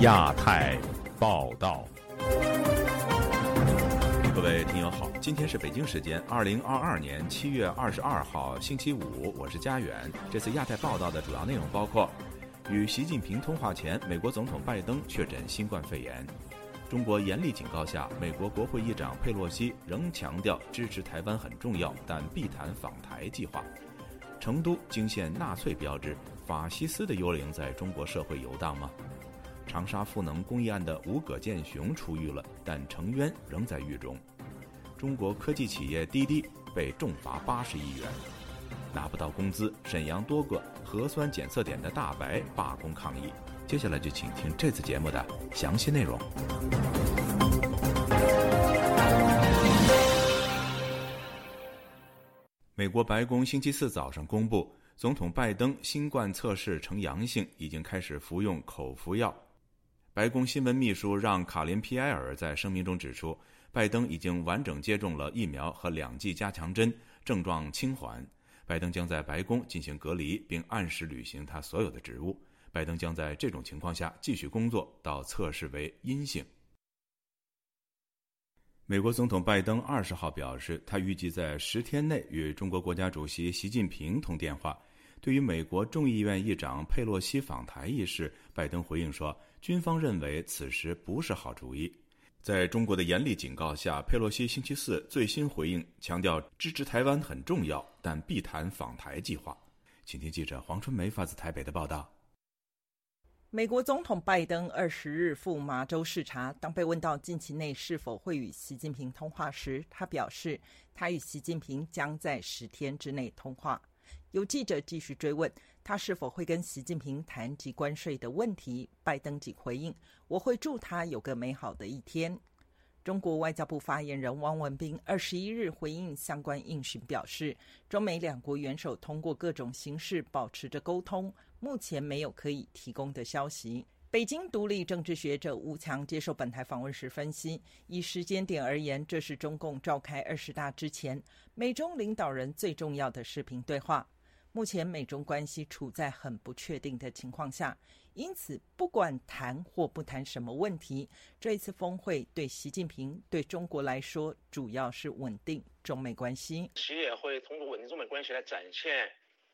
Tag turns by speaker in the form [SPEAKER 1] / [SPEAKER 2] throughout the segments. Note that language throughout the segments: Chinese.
[SPEAKER 1] 亚太报道，各位听友好，今天是北京时间二零二二年七月二十二号星期五，我是佳远。这次亚太报道的主要内容包括：与习近平通话前，美国总统拜登确诊新冠肺炎；中国严厉警告下，美国国会议长佩洛西仍强调支持台湾很重要，但避谈访台计划；成都惊现纳粹标志，法西斯的幽灵在中国社会游荡吗？长沙赋能公益案的吴葛剑雄出狱了，但程渊仍在狱中。中国科技企业滴滴被重罚八十亿元，拿不到工资。沈阳多个核酸检测点的大白罢工抗议。接下来就请听这次节目的详细内容。美国白宫星期四早上公布，总统拜登新冠测试呈阳性，已经开始服用口服药。白宫新闻秘书让·卡林皮埃尔在声明中指出，拜登已经完整接种了疫苗和两剂加强针，症状轻缓。拜登将在白宫进行隔离，并按时履行他所有的职务。拜登将在这种情况下继续工作到测试为阴性。美国总统拜登二十号表示，他预计在十天内与中国国家主席习近平通电话。对于美国众议院议长佩洛西访台一事，拜登回应说。军方认为此时不是好主意。在中国的严厉警告下，佩洛西星期四最新回应，强调支持台湾很重要，但必谈访台计划。请听记者黄春梅发自台北的报道。
[SPEAKER 2] 美国总统拜登二十日赴麻州视察，当被问到近期内是否会与习近平通话时，他表示，他与习近平将在十天之内通话。有记者继续追问。他是否会跟习近平谈及关税的问题？拜登仅回应：“我会祝他有个美好的一天。”中国外交部发言人汪文斌二十一日回应相关应询表示：“中美两国元首通过各种形式保持着沟通，目前没有可以提供的消息。”北京独立政治学者吴强接受本台访问时分析：以时间点而言，这是中共召开二十大之前美中领导人最重要的视频对话。目前美中关系处在很不确定的情况下，因此不管谈或不谈什么问题，这一次峰会对习近平对中国来说，主要是稳定中美关系。
[SPEAKER 3] 习也会通过稳定中美关系来展现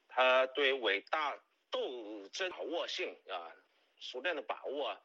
[SPEAKER 3] 他对伟大斗争把握性啊，熟练的把握，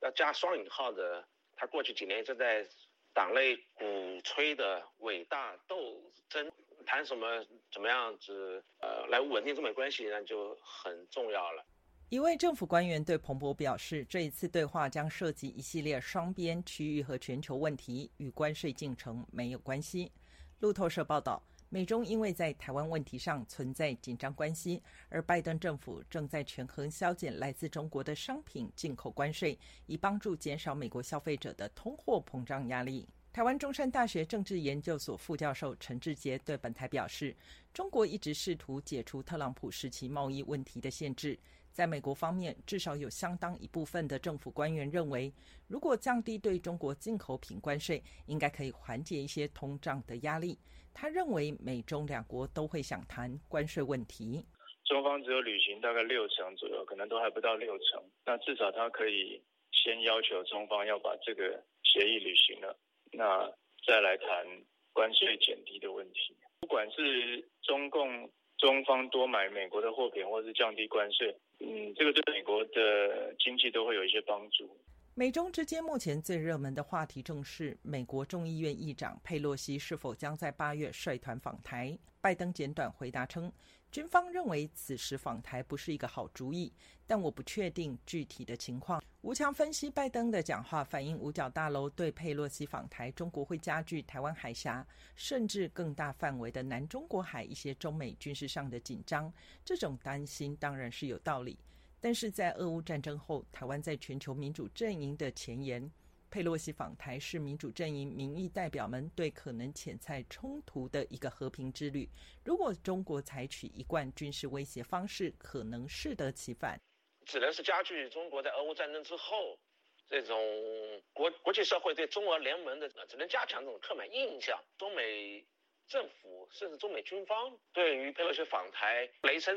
[SPEAKER 3] 要加双引号的，他过去几年正在党内鼓吹的伟大斗争。谈什么怎么样子呃来稳定中美关系，那就很重要了。
[SPEAKER 2] 一位政府官员对彭博表示，这一次对话将涉及一系列双边、区域和全球问题，与关税进程没有关系。路透社报道，美中因为在台湾问题上存在紧张关系，而拜登政府正在权衡削减来自中国的商品进口关税，以帮助减少美国消费者的通货膨胀压力。台湾中山大学政治研究所副教授陈志杰对本台表示：“中国一直试图解除特朗普时期贸易问题的限制。在美国方面，至少有相当一部分的政府官员认为，如果降低对中国进口品关税，应该可以缓解一些通胀的压力。他认为，美中两国都会想谈关税问题。
[SPEAKER 4] 中方只有履行大概六成左右，可能都还不到六成。那至少他可以先要求中方要把这个协议履行了。”那再来谈关税减低的问题，不管是中共中方多买美国的货品，或是降低关税，嗯，这个对美国的经济都会有一些帮助。
[SPEAKER 2] 美中之间目前最热门的话题正是美国众议院议长佩洛西是否将在八月率团访台。拜登简短回答称。军方认为此时访台不是一个好主意，但我不确定具体的情况。吴强分析，拜登的讲话反映五角大楼对佩洛西访台，中国会加剧台湾海峡甚至更大范围的南中国海一些中美军事上的紧张。这种担心当然是有道理，但是在俄乌战争后，台湾在全球民主阵营的前沿。佩洛西访台是民主阵营民意代表们对可能潜在冲突的一个和平之旅。如果中国采取一贯军事威胁方式，可能适得其反。
[SPEAKER 3] 只能是加剧中国在俄乌战争之后这种国国际社会对中俄联盟的，只能加强这种刻板印象。中美政府甚至中美军方对于佩洛西访台雷声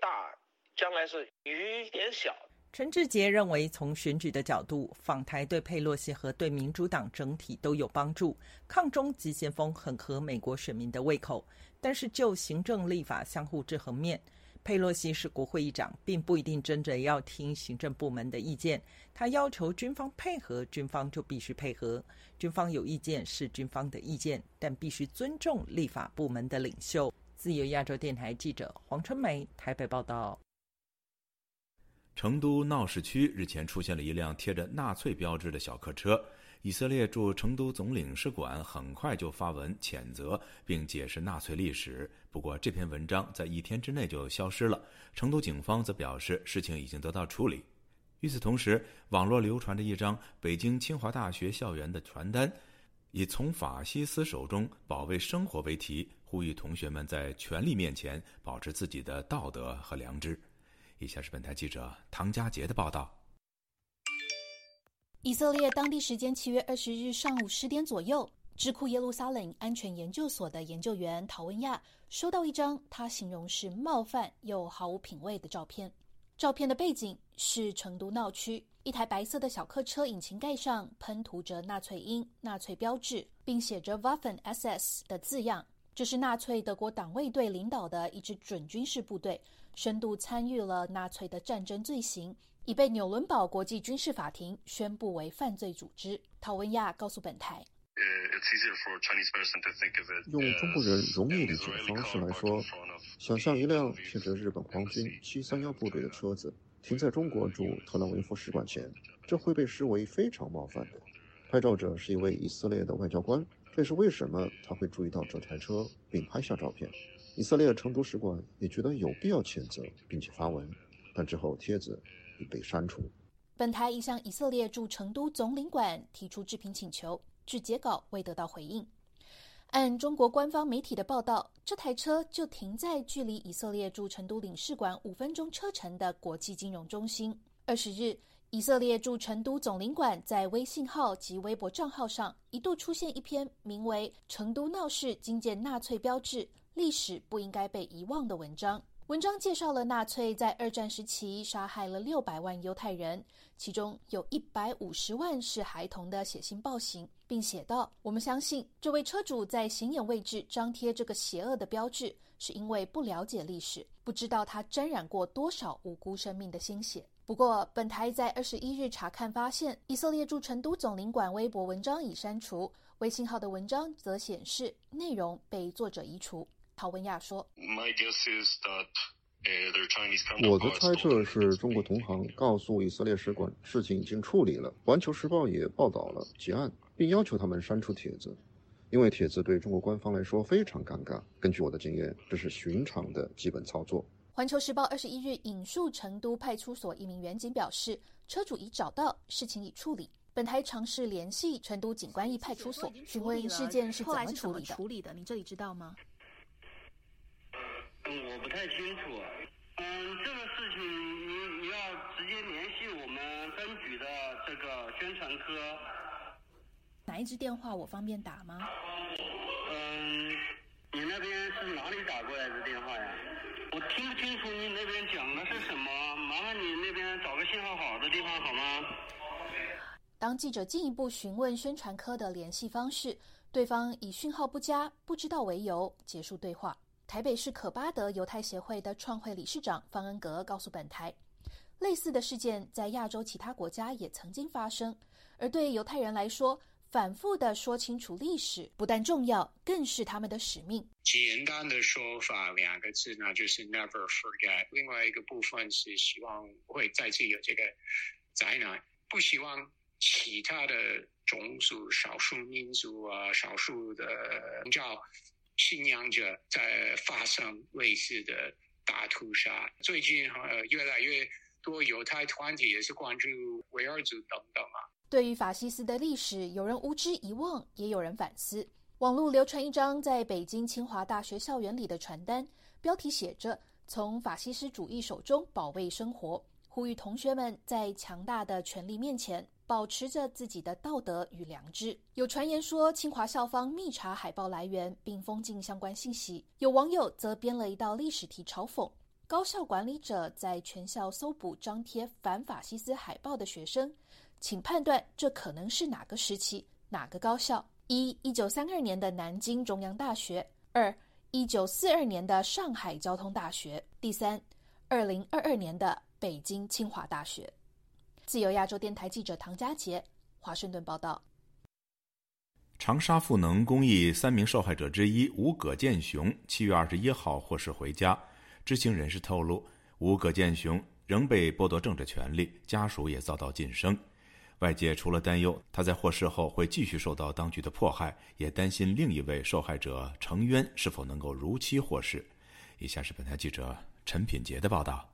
[SPEAKER 3] 大，将来是雨点小。
[SPEAKER 2] 陈志杰认为，从选举的角度，访台对佩洛西和对民主党整体都有帮助。抗中急先锋很合美国选民的胃口，但是就行政立法相互制衡面，佩洛西是国会议长，并不一定真的要听行政部门的意见。他要求军方配合，军方就必须配合。军方有意见是军方的意见，但必须尊重立法部门的领袖。自由亚洲电台记者黄春梅台北报道。
[SPEAKER 1] 成都闹市区日前出现了一辆贴着纳粹标志的小客车，以色列驻成都总领事馆很快就发文谴责并解释纳粹历史。不过，这篇文章在一天之内就消失了。成都警方则表示，事情已经得到处理。与此同时，网络流传着一张北京清华大学校园的传单，以“从法西斯手中保卫生活”为题，呼吁同学们在权力面前保持自己的道德和良知。以下是本台记者唐佳杰的报道。
[SPEAKER 5] 以色列当地时间七月二十日上午十点左右，智库耶路撒冷安全研究所的研究员陶文亚收到一张他形容是冒犯又毫无品味的照片。照片的背景是成都闹区，一台白色的小客车引擎盖上喷涂着纳粹印、纳粹标志，并写着 “Waffen SS” 的字样。这是纳粹德国党卫队领导的一支准军事部队。深度参与了纳粹的战争罪行，已被纽伦堡国际军事法庭宣布为犯罪组织。陶文亚告诉本台：“
[SPEAKER 6] 用中国人容易理解的方式来说，想象一辆贴着日本皇军七三幺部队的车子停在中国驻特拉维夫使馆前，这会被视为非常冒犯的。拍照者是一位以色列的外交官，这是为什么他会注意到这台车并拍下照片。”以色列成都使馆也觉得有必要谴责，并且发文，但之后帖子已被删除。
[SPEAKER 5] 本台已向以色列驻成都总领馆提出置评请求，至截稿未得到回应。按中国官方媒体的报道，这台车就停在距离以色列驻成都领事馆五分钟车程的国际金融中心。二十日，以色列驻成都总领馆在微信号及微博账号上一度出现一篇名为《成都闹市惊见纳粹标志》。历史不应该被遗忘的文章。文章介绍了纳粹在二战时期杀害了六百万犹太人，其中有一百五十万是孩童的血腥暴行，并写道：“我们相信这位车主在显眼位置张贴这个邪恶的标志，是因为不了解历史，不知道他沾染过多少无辜生命的鲜血。”不过，本台在二十一日查看发现，以色列驻成都总领馆微博文章已删除，微信号的文章则显示内容被作者移除。陶文亚说：“
[SPEAKER 6] 我的猜测是中国同行告诉以色列使馆，事情已经处理了。环球时报也报道了结案，并要求他们删除帖子，因为帖子对中国官方来说非常尴尬。根据我的经验，这是寻常的基本操作。”
[SPEAKER 5] 环球时报二十一日引述成都派出所一名员警表示，车主已找到，事情已处理。本台尝试联系成都警官一派出所，询问事件是怎么处理的。您这里知道吗？
[SPEAKER 7] 我不太清楚，嗯，这个事情你你要直接联系我们分局的这个宣传科。
[SPEAKER 5] 哪一支电话我方便打吗？
[SPEAKER 7] 嗯，你那边是哪里打过来的电话呀？我听不清楚你那边讲的是什么，麻烦你那边找个信号好的地方好吗？
[SPEAKER 5] 当记者进一步询问宣传科的联系方式，对方以讯号不佳、不知道为由结束对话。台北市可巴德犹太协会的创会理事长方恩格告诉本台，类似的事件在亚洲其他国家也曾经发生。而对犹太人来说，反复的说清楚历史不但重要，更是他们的使命。
[SPEAKER 8] 简单的说法两个字，那就是 never forget。另外一个部分是希望不会再次有这个灾难，不希望其他的种族、少数民族啊、少数的宗教。信仰者在发生类似的大屠杀。最近呃越来越多犹太团体也是关注维尔族等等啊。
[SPEAKER 5] 对于法西斯的历史，有人无知遗忘，也有人反思。网络流传一张在北京清华大学校园里的传单，标题写着“从法西斯主义手中保卫生活”，呼吁同学们在强大的权力面前保持着自己的道德与良知。有传言说，清华校方密查海报来源并封禁相关信息。有网友则编了一道历史题嘲讽高校管理者在全校搜捕张贴反法西斯海报的学生，请判断这可能是哪个时期、哪个高校：一、一九三二年的南京中央大学；二、一九四二年的上海交通大学；第三，二零二二年的北京清华大学。自由亚洲电台记者唐佳杰，华盛顿报道。
[SPEAKER 1] 长沙赋能公益三名受害者之一吴葛建雄，七月二十一号获释回家。知情人士透露，吴葛建雄仍被剥夺政治权利，家属也遭到晋升。外界除了担忧他在获释后会继续受到当局的迫害，也担心另一位受害者程渊是否能够如期获释。以下是本台记者陈品杰的报道。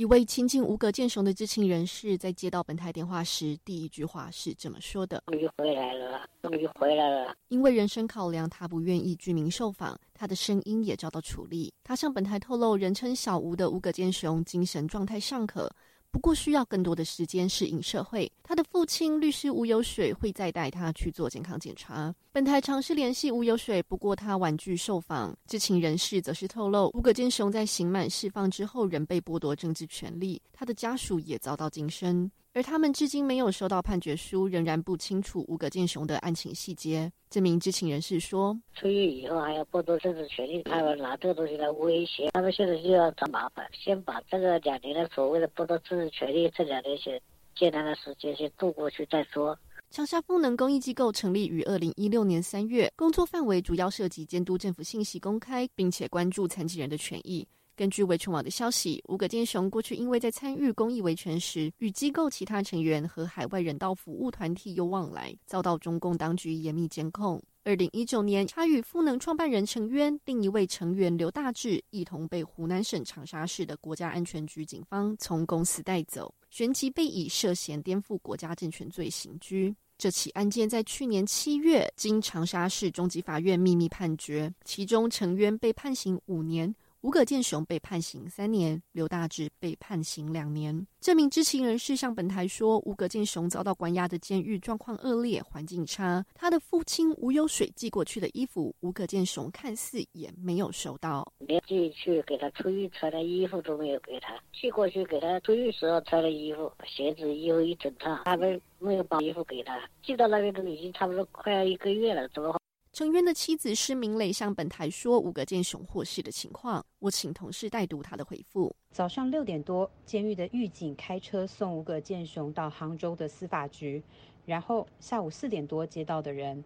[SPEAKER 9] 一位亲近吴葛建雄的知情人士在接到本台电话时，第一句话是这么说的：“
[SPEAKER 10] 终于回来了，终于回来了。”
[SPEAKER 9] 因为人身考量，他不愿意居民受访，他的声音也遭到处理。他向本台透露，人称小吴的吴葛建雄精神状态尚可。不过需要更多的时间适应社会。他的父亲律师吴有水会再带他去做健康检查。本台尝试联系吴有水，不过他婉拒受访。知情人士则是透露，吴葛建雄在刑满释放之后仍被剥夺政治权利，他的家属也遭到晋升。而他们至今没有收到判决书，仍然不清楚吴葛建雄的案情细节。这名知情人士说：“
[SPEAKER 10] 出狱以后还要剥夺政治权利，他们拿这个东西来威胁，他们现在就要找麻烦，先把这个两年的所谓的剥夺政治权利这两年先艰难的时间先度过去再说。”
[SPEAKER 9] 长沙赋能公益机构成立于二零一六年三月，工作范围主要涉及监督政府信息公开，并且关注残疾人的权益。根据维权网的消息，吴葛建雄过去因为在参与公益维权时，与机构其他成员和海外人道服务团体有往来，遭到中共当局严密监控。二零一九年，他与赋能创办人陈渊、另一位成员刘大志一同被湖南省长沙市的国家安全局警方从公司带走，旋即被以涉嫌颠覆国家政权罪刑拘。这起案件在去年七月经长沙市中级法院秘密判决，其中陈渊被判刑五年。吴葛建雄被判刑三年，刘大志被判刑两年。这名知情人士向本台说，吴葛建雄遭到关押的监狱状况恶劣，环境差。他的父亲吴有水寄过去的衣服，吴葛建雄看似也没有收到。
[SPEAKER 10] 连寄去给他出狱穿的衣服都没有给他，寄过去给他出狱时候穿的衣服、鞋子、衣服一整套，他们没有把衣服给他。寄到那边都已经差不多快要一个月了，怎么？
[SPEAKER 9] 程渊的妻子施明磊向本台说：“吴葛建雄获释的情况，我请同事代读他的回复。
[SPEAKER 11] 早上六点多，监狱的狱警开车送吴葛建雄到杭州的司法局，然后下午四点多接到的人。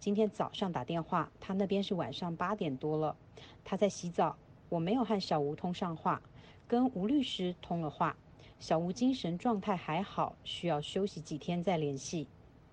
[SPEAKER 11] 今天早上打电话，他那边是晚上八点多了，他在洗澡。我没有和小吴通上话，跟吴律师通了话。小吴精神状态还好，需要休息几天再联系。”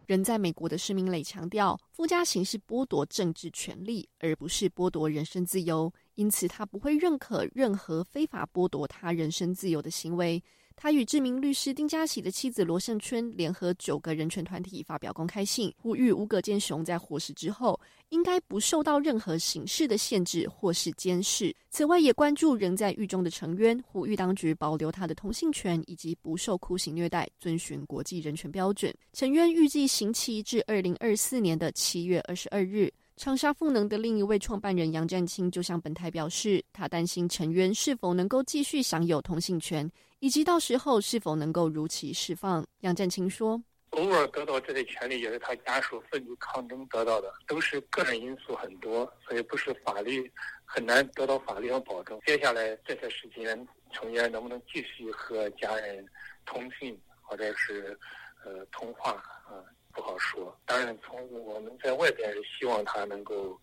[SPEAKER 9] 人在美国的市民磊强调，附加刑是剥夺政治权利，而不是剥夺人身自由，因此他不会认可任何非法剥夺他人身自由的行为。他与知名律师丁家喜的妻子罗胜春联合九个人权团体发表公开信，呼吁吴葛建雄在获释之后应该不受到任何形式的限制或是监视。此外，也关注仍在狱中的成员，呼吁当局保留他的同性权以及不受酷刑虐待，遵循国际人权标准。成员预计刑期至二零二四年的七月二十二日。长沙赋能的另一位创办人杨占清就向本台表示，他担心成员是否能够继续享有同性权。以及到时候是否能够如期释放？杨占清说：“
[SPEAKER 12] 偶尔得到这些权利，也是他家属奋力抗争得到的，都是个人因素很多，所以不是法律很难得到法律上保证。接下来这些时间，成员能不能继续和家人通信，或者是呃通话啊，不好说。当然，从我们在外边是希望他能够。”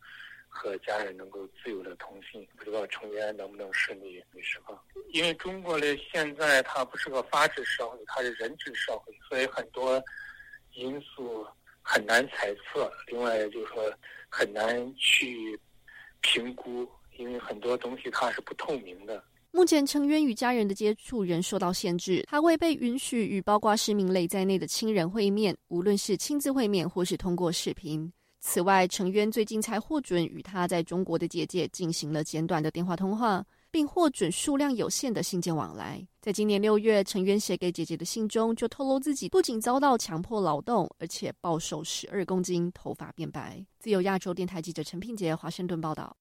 [SPEAKER 12] 和家人能够自由的通信，不知道成员能不能顺利释放？因为中国的现在它不是个法治社会，它是人治社会，所以很多因素很难猜测。另外就是说很难去评估，因为很多东西它是不透明的。
[SPEAKER 9] 目前，成员与家人的接触仍受到限制，他未被允许与包括市民类在内的亲人会面，无论是亲自会面或是通过视频。此外，程渊最近才获准与他在中国的姐姐进行了简短的电话通话。并获准数量有限的信件往来。在今年六月，成员写给姐姐的信中就透露自己不仅遭到强迫劳动，而且暴瘦十二公斤，头发变白。自由亚洲电台记者陈品杰华盛顿报道。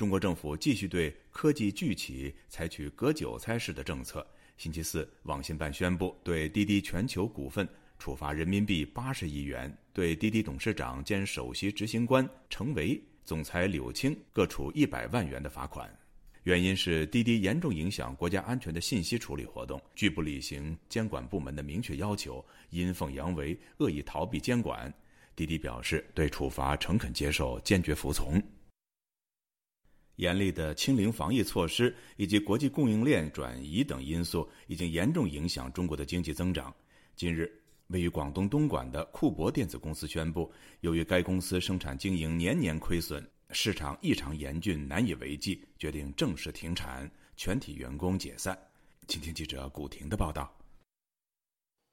[SPEAKER 1] 中国政府继续对科技巨企采取割韭菜式的政策。星期四，网信办宣布对滴滴全球股份处罚人民币八十亿元，对滴滴董事长兼首席执行官程维、总裁柳青各处一百万元的罚款。原因是滴滴严重影响国家安全的信息处理活动，拒不履行监管部门的明确要求，阴奉阳违，恶意逃避监管。滴滴表示对处罚诚恳接受，坚决服从。严厉的清零防疫措施以及国际供应链转移等因素，已经严重影响中国的经济增长。近日，位于广东东莞的库博电子公司宣布，由于该公司生产经营年年亏损，市场异常严峻，难以为继，决定正式停产，全体员工解散。请听记者古婷的报道。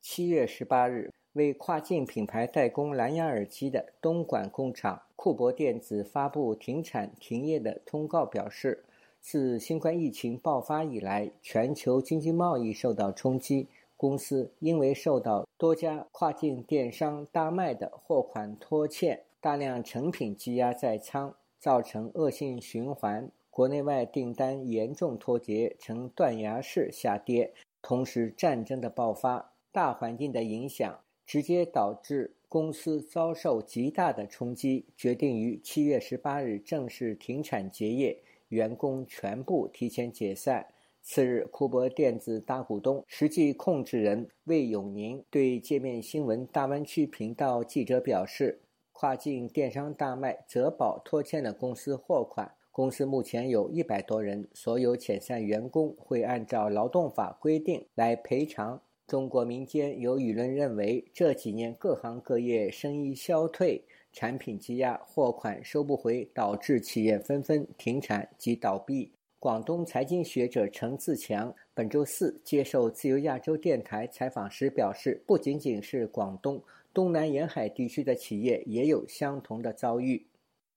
[SPEAKER 13] 七月十八日。为跨境品牌代工蓝牙耳机的东莞工厂库博电子发布停产停业的通告，表示，自新冠疫情爆发以来，全球经济贸易受到冲击。公司因为受到多家跨境电商大卖的货款拖欠，大量成品积压在仓，造成恶性循环，国内外订单严重脱节，呈断崖式下跌。同时，战争的爆发，大环境的影响。直接导致公司遭受极大的冲击，决定于七月十八日正式停产结业，员工全部提前解散。次日，库博电子大股东、实际控制人魏永宁对界面新闻大湾区频道记者表示：“跨境电商大卖，泽保拖欠了公司货款。公司目前有一百多人，所有遣散员工会按照劳动法规定来赔偿。”中国民间有舆论认为，这几年各行各业生意消退，产品积压，货款收不回，导致企业纷纷停产及倒闭。广东财经学者陈自强本周四接受自由亚洲电台采访时表示，不仅仅是广东，东南沿海地区的企业也有相同的遭遇。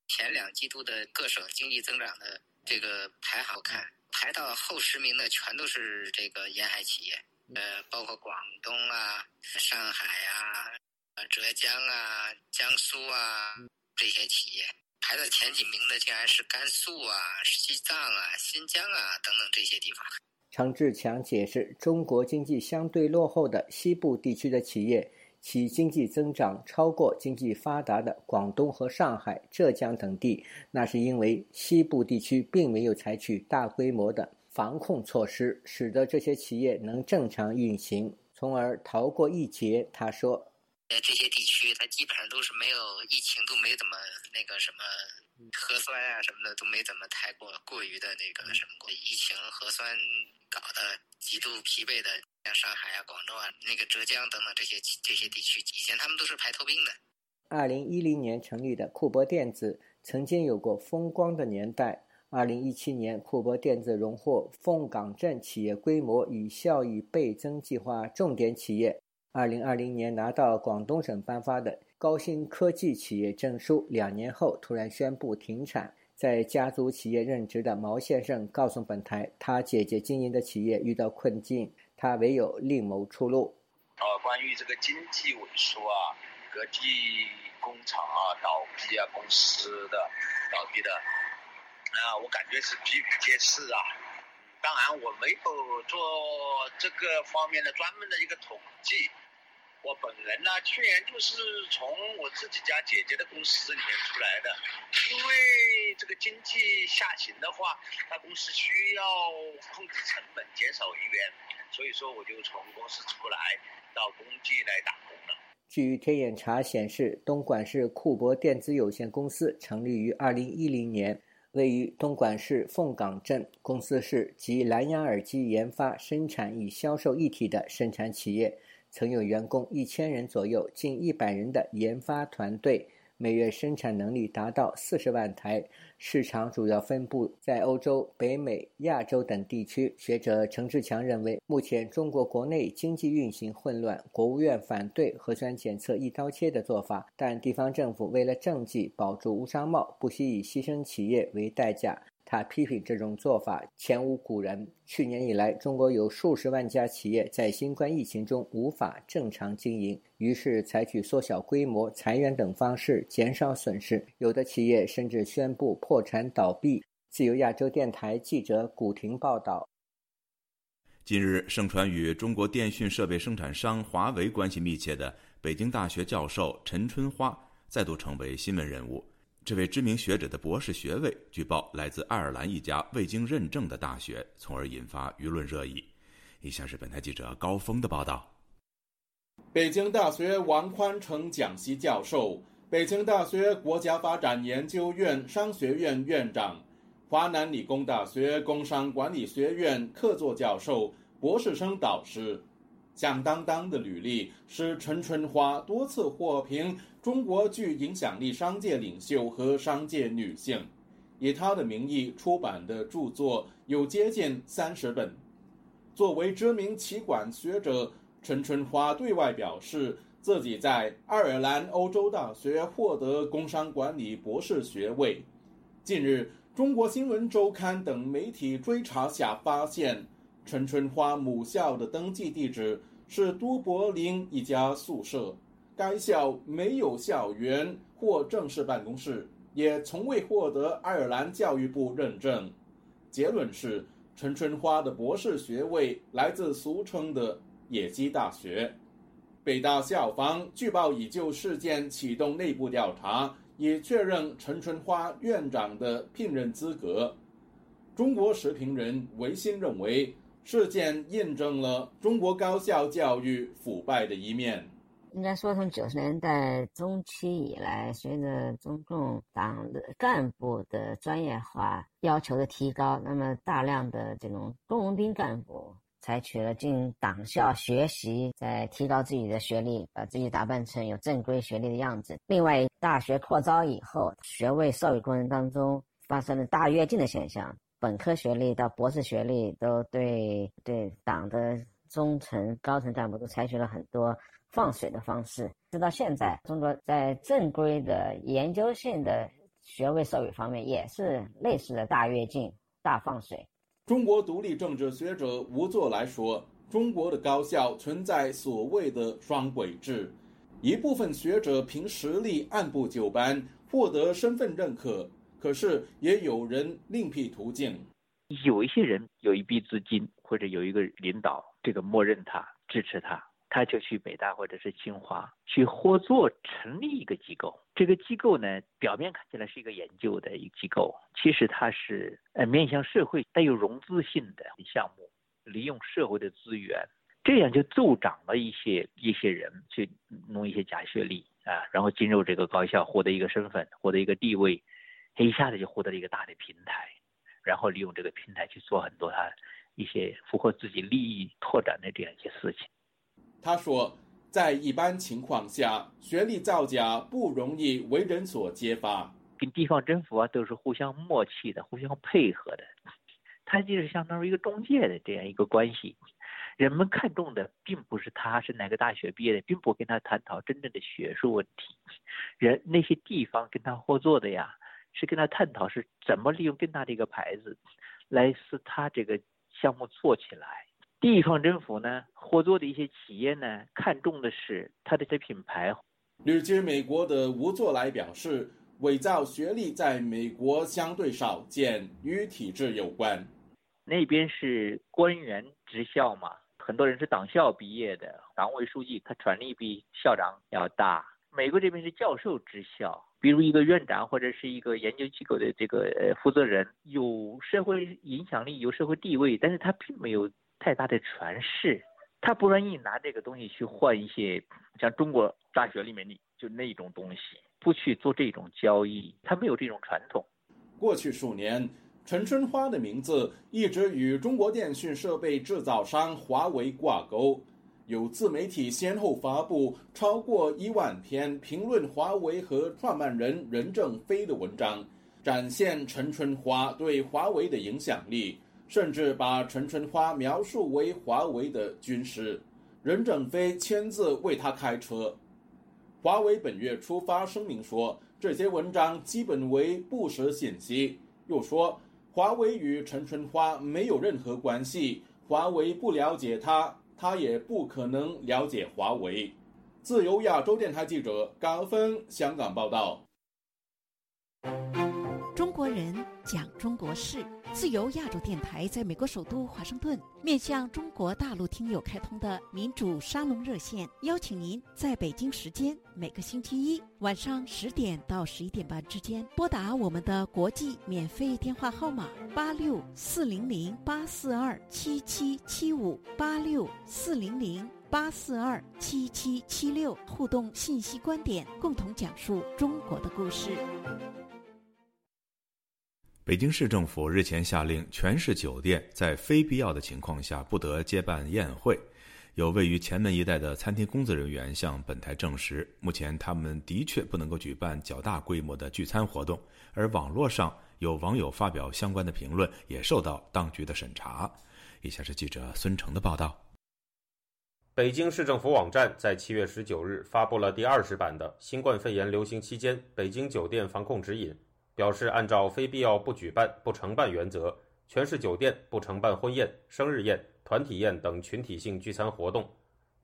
[SPEAKER 14] 前两季度的各省经济增长的这个排好看，排到后十名的全都是这个沿海企业。呃，包括广东啊、上海啊、浙江啊、江苏啊这些企业，排在前几名的竟然是甘肃啊、西藏啊、新疆啊等等这些地方。
[SPEAKER 13] 常志强解释，中国经济相对落后的西部地区的企业，其经济增长超过经济发达的广东和上海、浙江等地，那是因为西部地区并没有采取大规模的。防控措施使得这些企业能正常运行，从而逃过一劫。他说：“
[SPEAKER 14] 呃，这些地区它基本上都是没有疫情，都没怎么那个什么核酸啊什么的都没怎么太过过于的那个什么过。疫情核酸搞得极度疲惫的，像上海啊、广州啊、那个浙江等等这些这些地区，以前他们都是排头兵的。”
[SPEAKER 13] 二零一零年成立的库博电子曾经有过风光的年代。二零一七年，库博电子荣获凤岗镇企业规模与效益倍增计划重点企业。二零二零年拿到广东省颁发的高新科技企业证书，两年后突然宣布停产。在家族企业任职的毛先生告诉本台，他姐姐经营的企业遇到困境，他唯有另谋出路。
[SPEAKER 15] 呃，关于这个经济萎缩啊，科技工厂啊倒闭啊，公司的倒闭的。啊，我感觉是比比皆是啊。当然，我没有做这个方面的专门的一个统计。我本人呢，去年就是从我自己家姐姐的公司里面出来的。因为这个经济下行的话，他公司需要控制成本，减少人员，所以说我就从公司出来，到工地来打工了。
[SPEAKER 13] 据天眼查显示，东莞市库博电子有限公司成立于二零一零年。位于东莞市凤岗镇，公司是集蓝牙耳机研发、生产与销售一体的生产企业。曾有员工一千人左右、近一百人的研发团队。每月生产能力达到四十万台，市场主要分布在欧洲、北美、亚洲等地区。学者程志强认为，目前中国国内经济运行混乱，国务院反对核酸检测一刀切的做法，但地方政府为了政绩保住乌纱帽，不惜以牺牲企业为代价。他批评这种做法前无古人。去年以来，中国有数十万家企业在新冠疫情中无法正常经营，于是采取缩小规模、裁员等方式减少损失。有的企业甚至宣布破产倒闭。自由亚洲电台记者古婷报道。
[SPEAKER 1] 近日，盛传与中国电讯设备生产商华为关系密切的北京大学教授陈春花再度成为新闻人物。这位知名学者的博士学位，据报来自爱尔兰一家未经认证的大学，从而引发舆论热议。以下是本台记者高峰的报道：
[SPEAKER 16] 北京大学王宽成讲席教授，北京大学国家发展研究院商学院院长，华南理工大学工商管理学院客座教授、博士生导师。响当当的履历使陈春花多次获评中国具影响力商界领袖和商界女性，以她的名义出版的著作有接近三十本。作为知名企管学者，陈春花对外表示自己在爱尔兰欧洲大学获得工商管理博士学位。近日，中国新闻周刊等媒体追查下发现，陈春花母校的登记地址。是都柏林一家宿舍，该校没有校园或正式办公室，也从未获得爱尔兰教育部认证。结论是，陈春花的博士学位来自俗称的野鸡大学。北大校方据报已就事件启动内部调查，已确认陈春花院长的聘任资格。中国时评人维新认为。事件印证了中国高校教育腐败的一面。
[SPEAKER 17] 应该说，从九十年代中期以来，随着中共党的干部的专业化要求的提高，那么大量的这种工农兵干部采取了进党校学习，在提高自己的学历，把自己打扮成有正规学历的样子。另外，大学扩招以后，学位授予过程当中发生了大跃进的现象。本科学历到博士学历，都对对党的中层、高层干部都采取了很多放水的方式。直到现在，中国在正规的研究性的学位授予方面，也是类似的大跃进、大放水。
[SPEAKER 16] 中国独立政治学者吴作来说：“中国的高校存在所谓的双轨制，一部分学者凭实力按部就班获得身份认可。”可是也有人另辟途径，
[SPEAKER 18] 有一些人有一笔资金或者有一个领导，这个默认他支持他，他就去北大或者是清华去合作成立一个机构。这个机构呢，表面看起来是一个研究的一个机构，其实它是呃面向社会带有融资性的项目，利用社会的资源，这样就助长了一些一些人去弄一些假学历啊，然后进入这个高校，获得一个身份，获得一个地位。他一下子就获得了一个大的平台，然后利用这个平台去做很多他一些符合自己利益拓展的这样一些事情。
[SPEAKER 16] 他说，在一般情况下，学历造假不容易为人所揭发，
[SPEAKER 18] 跟地方政府啊都是互相默契的、互相配合的，他就是相当于一个中介的这样一个关系。人们看重的并不是他是哪个大学毕业的，并不跟他探讨真正的学术问题，人那些地方跟他合作的呀。是跟他探讨是怎么利用更大的一个牌子，来使他这个项目做起来。地方政府呢，合作的一些企业呢，看重的是它的这品牌。
[SPEAKER 16] 旅居美国的吴作来表示，伪造学历在美国相对少见，与体制有关。
[SPEAKER 18] 那边是官员职校嘛，很多人是党校毕业的，党委书记他权力比校长要大。美国这边是教授职校。比如一个院长或者是一个研究机构的这个呃负责人，有社会影响力，有社会地位，但是他并没有太大的权势，他不愿意拿这个东西去换一些像中国大学里面的就那种东西，不去做这种交易，他没有这种传统。
[SPEAKER 16] 过去数年，陈春花的名字一直与中国电讯设备制造商华为挂钩。有自媒体先后发布超过一万篇评论华为和创办人任正非的文章，展现陈春花对华为的影响力，甚至把陈春花描述为华为的军师。任正非亲自为他开车。华为本月初发声明说，这些文章基本为不实信息，又说华为与陈春花没有任何关系，华为不了解他。他也不可能了解华为。自由亚洲电台记者高峰香港报道。
[SPEAKER 19] 中国人讲中国事。自由亚洲电台在美国首都华盛顿面向中国大陆听友开通的民主沙龙热线，邀请您在北京时间每个星期一晚上十点到十一点半之间拨打我们的国际免费电话号码八六四零零八四二七七七五八六四零零八四二七七七六，互动信息观点，共同讲述中国的故事。
[SPEAKER 1] 北京市政府日前下令，全市酒店在非必要的情况下不得接办宴会。有位于前门一带的餐厅工作人员向本台证实，目前他们的确不能够举办较大规模的聚餐活动。而网络上有网友发表相关的评论，也受到当局的审查。以下是记者孙成的报道。
[SPEAKER 20] 北京市政府网站在七月十九日发布了第二十版的新冠肺炎流行期间北京酒店防控指引。表示按照非必要不举办、不承办原则，全市酒店不承办婚宴、生日宴、团体宴等群体性聚餐活动。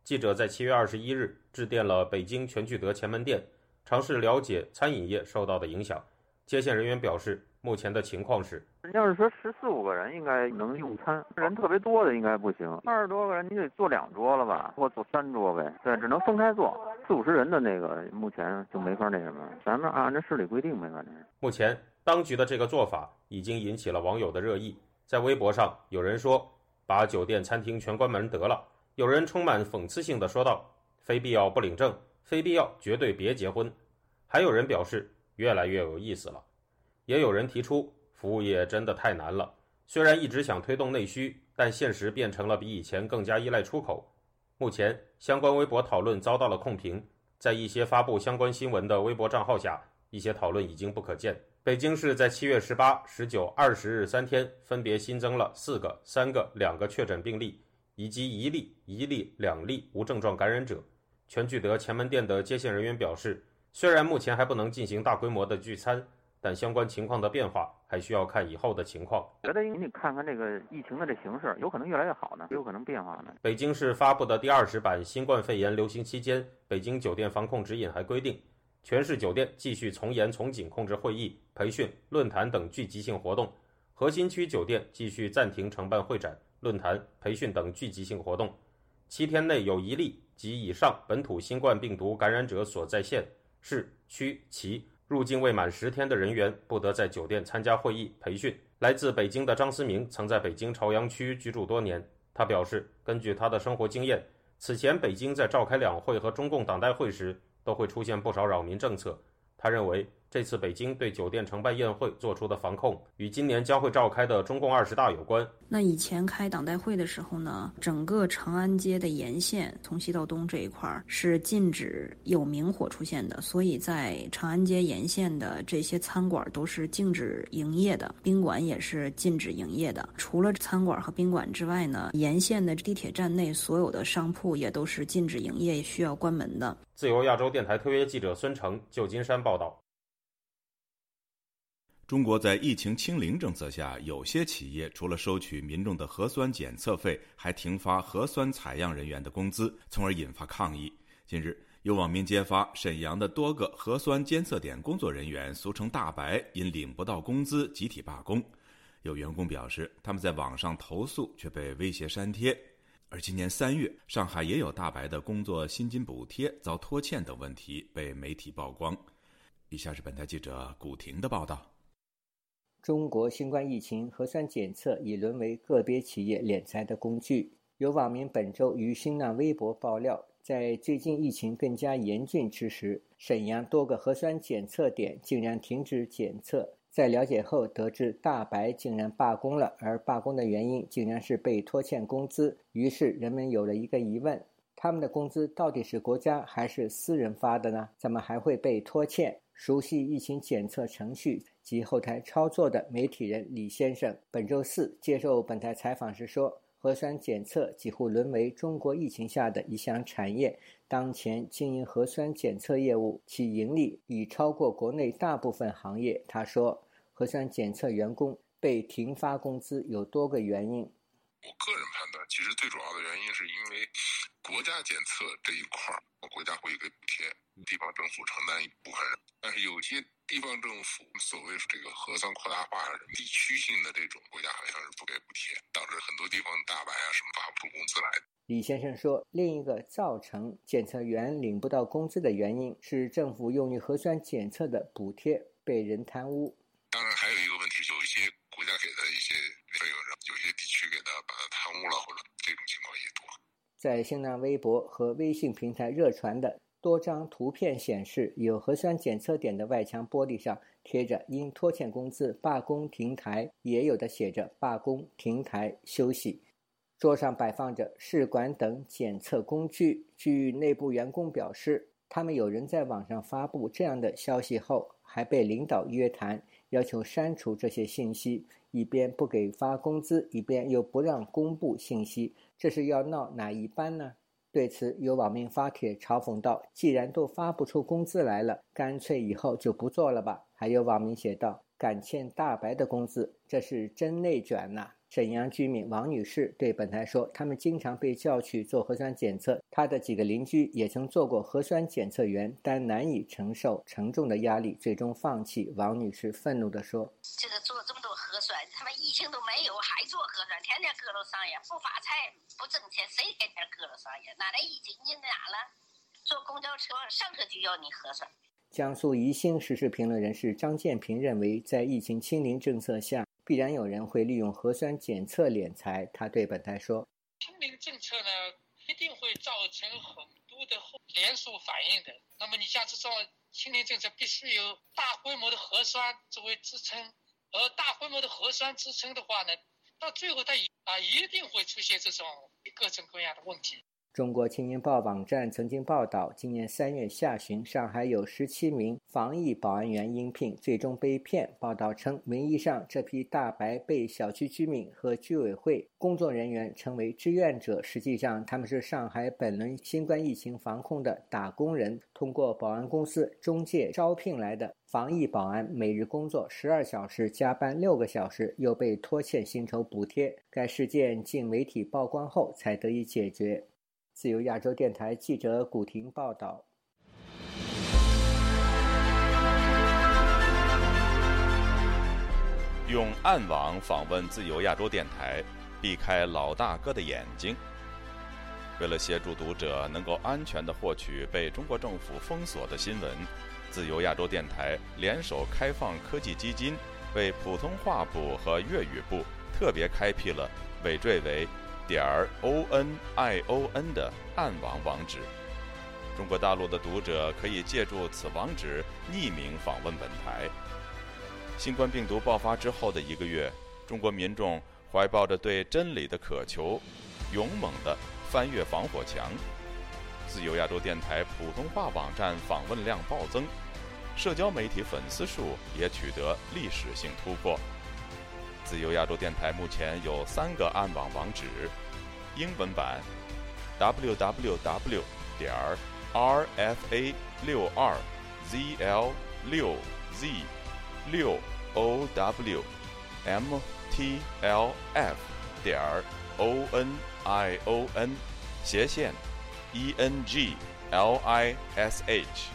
[SPEAKER 20] 记者在七月二十一日致电了北京全聚德前门店，尝试了解餐饮业受到的影响。接线人员表示，目前的情况是：
[SPEAKER 21] 要是说十四五个人应该能用餐，人特别多的应该不行。二十多个人你得坐两桌了吧，或坐三桌呗？对，只能分开坐。四五十人的那个目前就没法那什么，咱们按照市里规定呗，反正。
[SPEAKER 20] 目前当局的这个做法已经引起了网友的热议，在微博上有人说把酒店餐厅全关门得了，有人充满讽刺性的说道：“非必要不领证，非必要绝对别结婚。”还有人表示越来越有意思了。也有人提出，服务业真的太难了。虽然一直想推动内需，但现实变成了比以前更加依赖出口。目前，相关微博讨论遭到了控评，在一些发布相关新闻的微博账号下，一些讨论已经不可见。北京市在七月十八、十九、二十日三天分别新增了四个、三个、两个确诊病例，以及一例、一例、两例无症状感染者。全聚德前门店的接线人员表示，虽然目前还不能进行大规模的聚餐。但相关情况的变化还需要看以后的情况。
[SPEAKER 21] 觉得你看看这个疫情的这形势，有可能越来越好呢，有可能变化呢。
[SPEAKER 20] 北京市发布的第二十版新冠肺炎流行期间北京酒店防控指引还规定，全市酒店继续从严从紧控制会议、培训、论坛等聚集性活动；核心区酒店继续暂停承办会展、论坛、培训等聚集性活动。七天内有一例及以上本土新冠病毒感染者所在县市区其。入境未满十天的人员不得在酒店参加会议、培训。来自北京的张思明曾在北京朝阳区居住多年，他表示，根据他的生活经验，此前北京在召开两会和中共党代会时，都会出现不少扰民政策。他认为。这次北京对酒店承办宴会做出的防控，与今年将会召开的中共二十大有关。
[SPEAKER 22] 那以前开党代会的时候呢，整个长安街的沿线，从西到东这一块儿是禁止有明火出现的，所以在长安街沿线的这些餐馆都是禁止营业的，宾馆也是禁止营业的。除了餐馆和宾馆之外呢，沿线的地铁站内所有的商铺也都是禁止营业，需要关门的。
[SPEAKER 20] 自由亚洲电台特约记者孙成，旧金山报道。
[SPEAKER 1] 中国在疫情清零政策下，有些企业除了收取民众的核酸检测费，还停发核酸采样人员的工资，从而引发抗议。近日，有网民揭发沈阳的多个核酸监测点工作人员（俗称“大白”）因领不到工资集体罢工。有员工表示，他们在网上投诉却被威胁删帖。而今年三月，上海也有“大白”的工作薪金补贴遭拖欠等问题被媒体曝光。以下是本台记者古婷的报道。
[SPEAKER 13] 中国新冠疫情核酸检测已沦为个别企业敛财的工具。有网民本周于新浪微博爆料，在最近疫情更加严峻之时，沈阳多个核酸检测点竟然停止检测。在了解后得知，大白竟然罢工了，而罢工的原因竟然是被拖欠工资。于是人们有了一个疑问：他们的工资到底是国家还是私人发的呢？怎么还会被拖欠？熟悉疫情检测程序及后台操作的媒体人李先生，本周四接受本台采访时说：“核酸检测几乎沦为中国疫情下的一项产业。当前经营核酸检测业务，其盈利已超过国内大部分行业。”他说：“核酸检测员工被停发工资有多个原因。
[SPEAKER 23] 我个人判断，其实最主要的原因是因为国家检测这一块儿，国家会给补贴，地方政府承担一部分。但是有些地方政府所谓这个核酸扩大化、地区性的这种，国家好像是不给补贴，导致很多地方大白啊什么发不出工资来。
[SPEAKER 13] 李先生说，另一个造成检测员领不到工资的原因是政府用于核酸检测的补贴被人贪污。
[SPEAKER 23] 当然，还有一个问题，有一些国家给的一些费用，有些地区给他把它贪污了，或者这种情况也多。
[SPEAKER 13] 在新浪微博和微信平台热传的多张图片显示，有核酸检测点的外墙玻璃上贴着因拖欠工资罢工停台，也有的写着罢工停台休息。桌上摆放着试管等检测工具。据内部员工表示，他们有人在网上发布这样的消息后，还被领导约谈，要求删除这些信息，一边不给发工资，一边又不让公布信息。这是要闹哪一班呢？对此，有网民发帖嘲讽道：“既然都发不出工资来了，干脆以后就不做了吧。”还有网民写道：“敢欠大白的工资，这是真内卷呐！”沈阳居民王女士对本台说：“他们经常被叫去做核酸检测，她的几个邻居也曾做过核酸检测员，但难以承受沉重的压力，最终放弃。”王女士愤怒地说：“
[SPEAKER 24] 这个做这么多核酸，他们疫情都没有，还做核酸，天天搁楼上呀，不发财不挣钱，谁天天搁楼上呀？哪来疫情？你哪了？坐公交车上车就要你核酸。”
[SPEAKER 13] 江苏宜兴时事评论人士张建平认为，在疫情清零政策下。必然有人会利用核酸检测敛财，他对本台说：“
[SPEAKER 25] 清零政策呢，一定会造成很多的连锁反应的。那么你像这种清零政策，必须有大规模的核酸作为支撑，而大规模的核酸支撑的话呢，到最后它一啊一定会出现这种各种各样的问题。”
[SPEAKER 13] 中国青年报网站曾经报道，今年三月下旬，上海有十七名防疫保安员应聘，最终被骗。报道称，名义上这批大白被小区居民和居委会工作人员称为志愿者，实际上他们是上海本轮新冠疫情防控的打工人，通过保安公司中介招聘来的防疫保安，每日工作十二小时，加班六个小时，又被拖欠薪酬补贴。该事件经媒体曝光后才得以解决。自由亚洲电台记者古婷报道：
[SPEAKER 1] 用暗网访问自由亚洲电台，避开老大哥的眼睛。为了协助读者能够安全的获取被中国政府封锁的新闻，自由亚洲电台联手开放科技基金，为普通话部和粤语部特别开辟了尾缀为。点儿 o n i o n 的暗网网址，中国大陆的读者可以借助此网址匿名访问本台。新冠病毒爆发之后的一个月，中国民众怀抱着对真理的渴求，勇猛地翻越防火墙。自由亚洲电台普通话网站访问量暴增，社交媒体粉丝数也取得历史性突破。自由亚洲电台目前有三个暗网网址：英文版 www 点儿 rfa 六二 zl 六 z 六 o w m t l f 点儿 o n i o n 斜线 e n g l i s h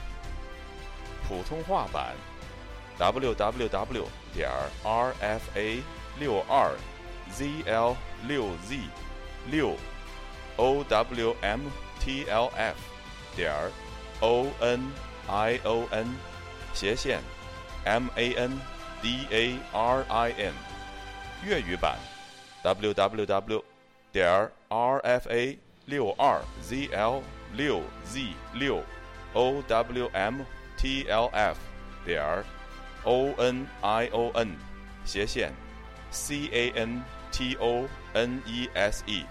[SPEAKER 1] 普通话版 www 点 rfa 六二 zl 六 z 六 owmtlf 点儿 onion 斜线 mandarin 粤语版 www 点 rfa 六二 zl 六 z 六 owmtlf 点儿 onion 斜线 c a n t o n e s e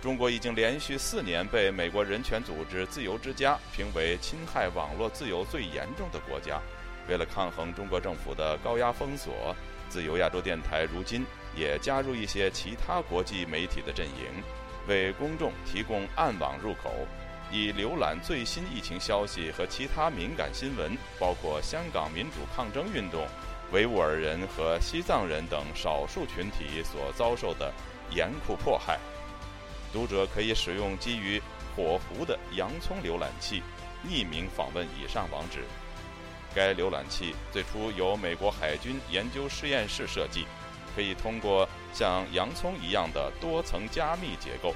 [SPEAKER 1] 中国已经连续四年被美国人权组织自由之家评为侵害网络自由最严重的国家。为了抗衡中国政府的高压封锁，自由亚洲电台如今也加入一些其他国际媒体的阵营，为公众提供暗网入口，以浏览最新疫情消息和其他敏感新闻，包括香港民主抗争运动、维吾尔人和西藏人等少数群体所遭受的严酷迫害。读者可以使用基于火狐的洋葱浏览器，匿名访问以上网址。该浏览器最初由美国海军研究实验室设计，可以通过像洋葱一样的多层加密结构，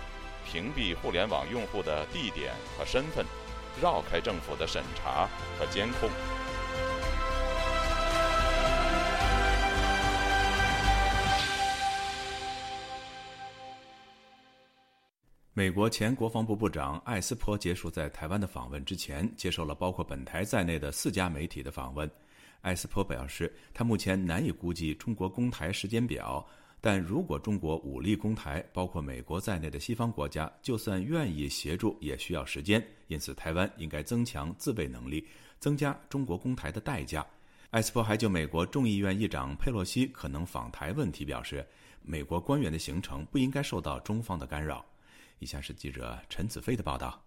[SPEAKER 1] 屏蔽互联网用户的地点和身份，绕开政府的审查和监控。美国前国防部部长艾斯珀结束在台湾的访问之前，接受了包括本台在内的四家媒体的访问。艾斯珀表示，他目前难以估计中国攻台时间表，但如果中国武力攻台，包括美国在内的西方国家就算愿意协助，也需要时间。因此，台湾应该增强自卫能力，增加中国攻台的代价。艾斯珀还就美国众议院议长佩洛西可能访台问题表示，美国官员的行程不应该受到中方的干扰。以下是记者陈子飞的报道。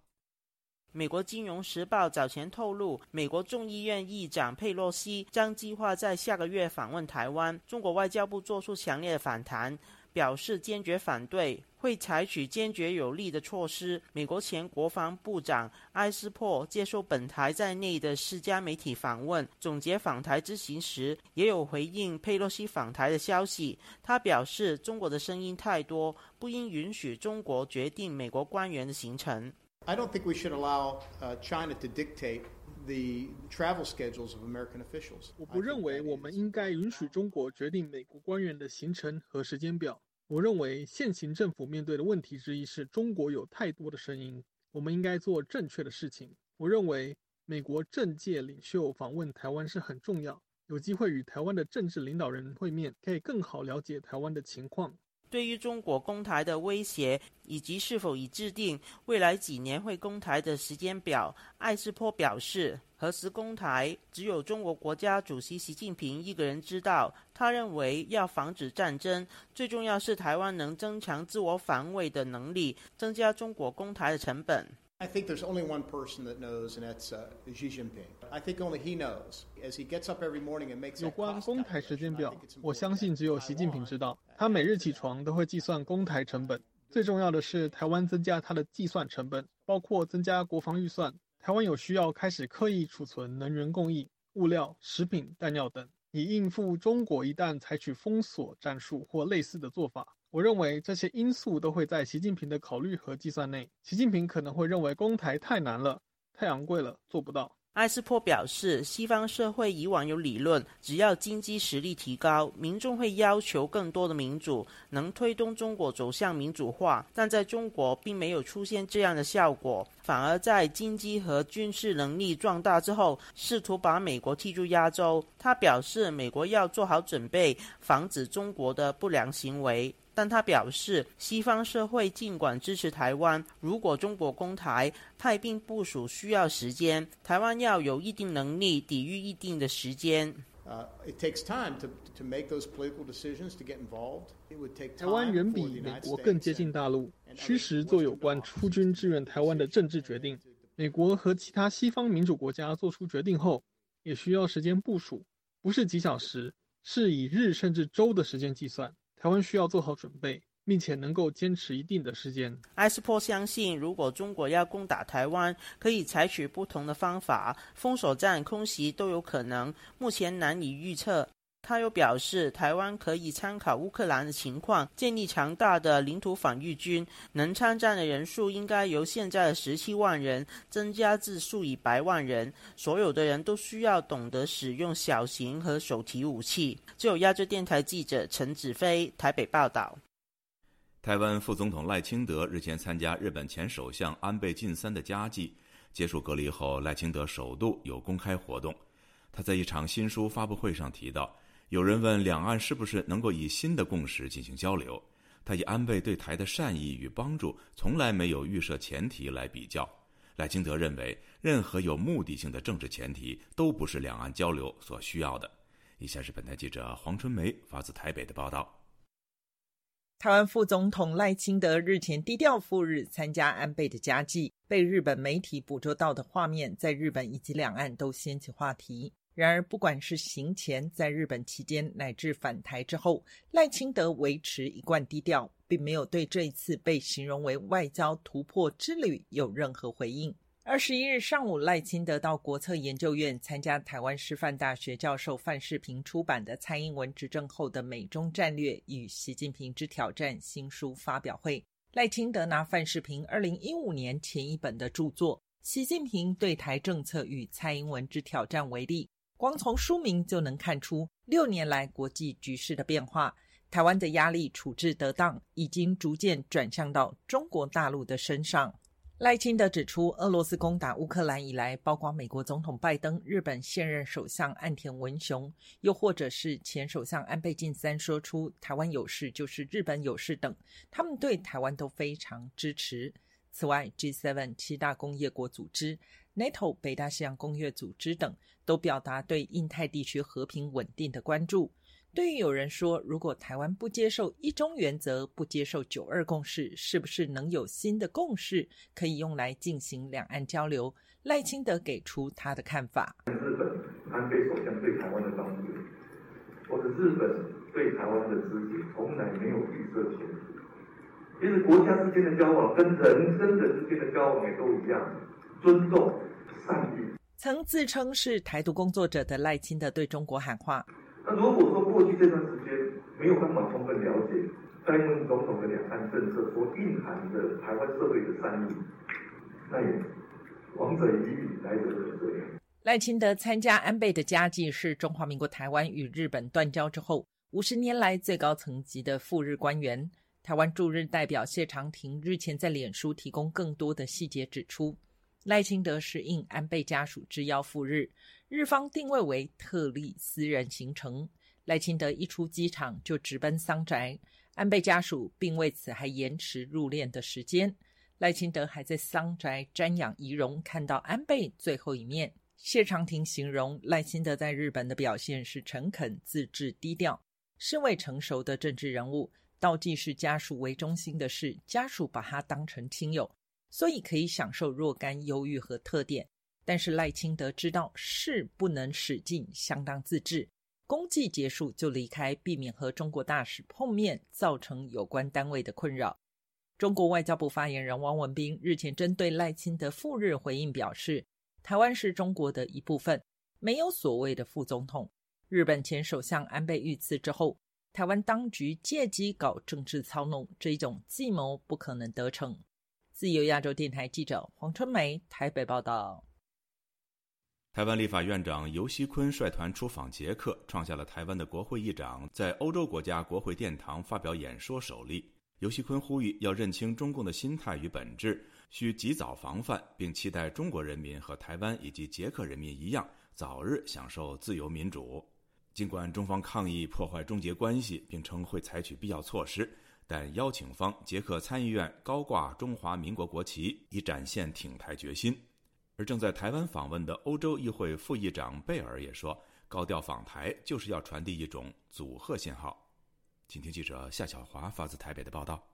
[SPEAKER 26] 美国《金融时报》早前透露，美国众议院议长佩洛西将计划在下个月访问台湾。中国外交部作出强烈的反弹。表示坚决反对，会采取坚决有力的措施。美国前国防部长埃斯珀接受本台在内的四家媒体访问，总结访台之行时，也有回应佩洛西访台的消息。他表示，中国的声音太多，不应允许中国决定美国官员的行程。
[SPEAKER 27] I don't think we should allow China to dictate the travel schedules of American officials.
[SPEAKER 28] 我不认为我们应该允许中国决定美国官员的行程和时间表。我认为现行政府面对的问题之一是中国有太多的声音，我们应该做正确的事情。我认为美国政界领袖访问台湾是很重要，有机会与台湾的政治领导人会面，可以更好了解台湾的情况。
[SPEAKER 26] 对于中国攻台的威胁以及是否已制定未来几年会攻台的时间表，艾斯珀表示，何时攻台只有中国国家主席习近平一个人知道。他认为，要防止战争，最重要是台湾能增强自我防卫的能力，增加中国攻台的成本。
[SPEAKER 27] I think there's only one person that knows, and that's Xi Jinping. I think only he knows. As he gets up every morning and makes
[SPEAKER 28] 有关公台时间表，我相信只有习近平知道。他每日起床都会计算公台成本。最重要的是，台湾增加它的计算成本，包括增加国防预算。台湾有需要开始刻意储存能源供应、物料、食品、弹药等，以应付中国一旦采取封锁战术或类似的做法。我认为这些因素都会在习近平的考虑和计算内。习近平可能会认为攻台太难了，太昂贵了，做不到。
[SPEAKER 26] 埃斯珀表示，西方社会以往有理论，只要经济实力提高，民众会要求更多的民主，能推动中国走向民主化。但在中国并没有出现这样的效果，反而在经济和军事能力壮大之后，试图把美国踢出亚洲。他表示，美国要做好准备，防止中国的不良行为。但他表示，西方社会尽管支持台湾，如果中国攻台，派兵部署需要时间，台湾要有一定能力抵御一定的时间。
[SPEAKER 28] 台湾远比美国更接近大陆，需时做有关出军支援台湾的政治决定。美国和其他西方民主国家做出决定后，也需要时间部署，不是几小时，是以日甚至周的时间计算。台湾需要做好准备，并且能够坚持一定的时间。
[SPEAKER 26] 埃斯珀相信，如果中国要攻打台湾，可以采取不同的方法，封锁战、空袭都有可能，目前难以预测。他又表示，台湾可以参考乌克兰的情况，建立强大的领土防御军，能参战的人数应该由现在的十七万人增加至数以百万人。所有的人都需要懂得使用小型和手提武器。只有亚洲电台记者陈子飞台北报道。
[SPEAKER 1] 台湾副总统赖清德日前参加日本前首相安倍晋三的家祭，结束隔离后，赖清德首度有公开活动。他在一场新书发布会上提到。有人问两岸是不是能够以新的共识进行交流？他以安倍对台的善意与帮助，从来没有预设前提来比较。赖清德认为，任何有目的性的政治前提都不是两岸交流所需要的。以下是本台记者黄春梅发自台北的报道。
[SPEAKER 2] 台湾副总统赖清德日前低调赴日参加安倍的家祭，被日本媒体捕捉到的画面，在日本以及两岸都掀起话题。然而，不管是行前、在日本期间，乃至返台之后，赖清德维持一贯低调，并没有对这一次被形容为外交突破之旅有任何回应。二十一日上午，赖清德到国策研究院参加台湾师范大学教授范世平出版的《蔡英文执政后的美中战略与习近平之挑战》新书发表会。赖清德拿范世平二零一五年前一本的著作《习近平对台政策与蔡英文之挑战》为例，光从书名就能看出六年来国际局势的变化，台湾的压力处置得当，已经逐渐转向到中国大陆的身上。赖清德指出，俄罗斯攻打乌克兰以来，包括美国总统拜登、日本现任首相岸田文雄，又或者是前首相安倍晋三说出“台湾有事就是日本有事”等，他们对台湾都非常支持。此外，G7 七大工业国组织、NATO 北大西洋公约组织等，都表达对印太地区和平稳定的关注。对于有人说，如果台湾不接受一中原则，不接受九二共识，是不是能有新的共识可以用来进行两岸交流？赖清德给出他的看法：
[SPEAKER 29] 日本安倍首相对台湾的帮助，或者日本对台湾的支持，从来没有预设前提。其实国家之间的交往跟人跟人之间的交往也都一样，尊重、
[SPEAKER 2] 曾自称是台独工作者的赖清德对中国喊话。
[SPEAKER 29] 那如果说过去这段时间没有办法充分了解蔡英文总统的两岸政策所蕴含的台湾社会的善意，那也王者已矣，来者何罪？
[SPEAKER 2] 赖清德参加安倍的家祭，是中华民国台湾与日本断交之后五十年来最高层级的赴日官员。台湾驻日代表谢长廷日前在脸书提供更多的细节，指出赖清德是应安倍家属之邀赴日。日方定位为特例私人行程，赖清德一出机场就直奔丧宅，安倍家属并为此还延迟入殓的时间。赖清德还在丧宅瞻仰遗容，看到安倍最后一面。谢长廷形容赖清德在日本的表现是诚恳、自制、低调，身为成熟的政治人物，倒计是家属为中心的事，家属把他当成亲友，所以可以享受若干忧郁和特点。但是赖清德知道事不能使劲，相当自制。公祭结束就离开，避免和中国大使碰面，造成有关单位的困扰。中国外交部发言人汪文斌日前针对赖清德赴日回应表示：“台湾是中国的一部分，没有所谓的副总统。日本前首相安倍遇刺之后，台湾当局借机搞政治操弄，这一种计谋不可能得逞。”自由亚洲电台记者黄春梅台北报道。
[SPEAKER 1] 台湾立法院长游锡坤率团出访捷克，创下了台湾的国会议长在欧洲国家国会殿堂发表演说首例。游锡坤呼吁要认清中共的心态与本质，需及早防范，并期待中国人民和台湾以及捷克人民一样，早日享受自由民主。尽管中方抗议破坏中捷关系，并称会采取必要措施，但邀请方捷克参议院高挂中华民国国旗，以展现挺台决心。而正在台湾访问的欧洲议会副议长贝尔也说，高调访台就是要传递一种阻吓信号。请听记者夏小华发自台北的报道。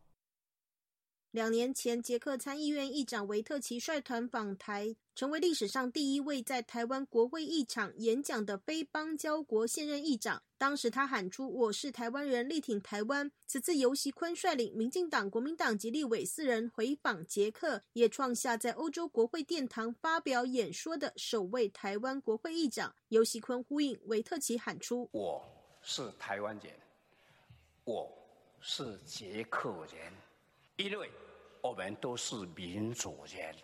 [SPEAKER 30] 两年前，捷克参议院议长维特奇率团访台，成为历史上第一位在台湾国会议场演讲的非邦交国现任议长。当时他喊出“我是台湾人，力挺台湾”。此次尤锡坤率领民进党、国民党及立委四人回访捷克，也创下在欧洲国会殿堂发表演说的首位台湾国会议长。尤锡坤呼应维特奇喊出：“
[SPEAKER 31] 我是台湾人，我是捷克人，因为。”我们都是民主人。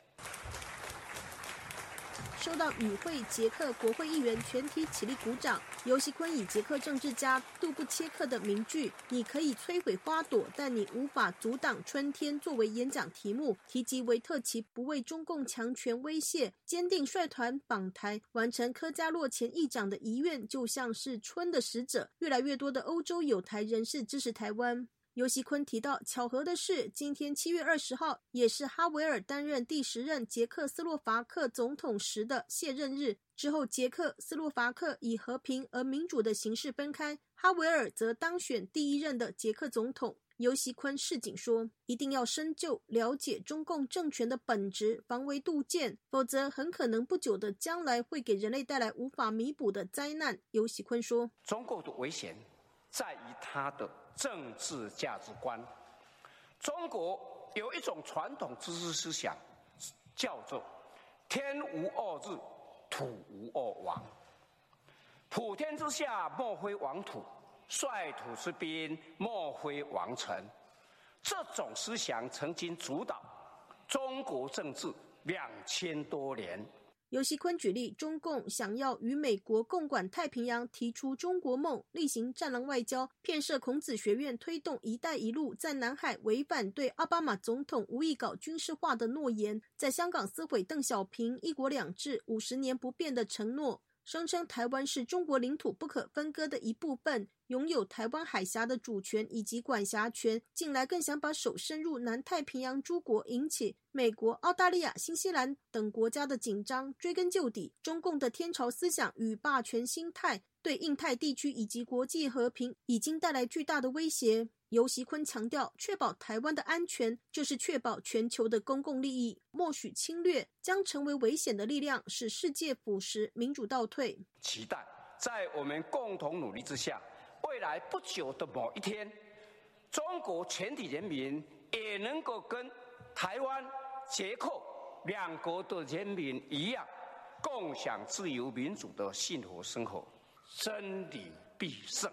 [SPEAKER 30] 受到与会捷克国会议员全体起立鼓掌。尤锡坤以捷克政治家杜布切克的名句“你可以摧毁花朵，但你无法阻挡春天”作为演讲题目，提及维特奇不畏中共强权威胁，坚定率团访台，完成科加洛前议长的遗愿，就像是春的使者。越来越多的欧洲有台人士支持台湾。尤锡坤提到，巧合的是，今天七月二十号也是哈维尔担任第十任捷克斯洛伐克总统时的卸任日。之后，捷克斯洛伐克以和平而民主的形式分开，哈维尔则当选第一任的捷克总统。尤锡坤示警说：“一定要深究了解中共政权的本质，防微杜渐，否则很可能不久的将来会给人类带来无法弥补的灾难。”尤锡坤说：“
[SPEAKER 31] 中共的危险在于他的。”政治价值观，中国有一种传统知识思想，叫做“天无二日，土无二王”。普天之下莫非王土，率土之滨莫非王臣。这种思想曾经主导中国政治两千多年。
[SPEAKER 30] 尤锡坤举例，中共想要与美国共管太平洋，提出中国梦，例行战狼外交，骗设孔子学院，推动“一带一路”，在南海违反对奥巴马总统无意搞军事化的诺言，在香港撕毁邓小平“一国两制”五十年不变的承诺。声称台湾是中国领土不可分割的一部分，拥有台湾海峡的主权以及管辖权。近来更想把手伸入南太平洋诸国，引起美国、澳大利亚、新西兰等国家的紧张。追根究底，中共的天朝思想与霸权心态，对印太地区以及国际和平已经带来巨大的威胁。尤锡坤强调，确保台湾的安全，就是确保全球的公共利益。默许侵略将成为危险的力量，使世界腐蚀、民主倒退。
[SPEAKER 31] 期待在我们共同努力之下，未来不久的某一天，中国全体人民也能够跟台湾、捷克两国的人民一样，共享自由民主的幸福生活。真理必胜。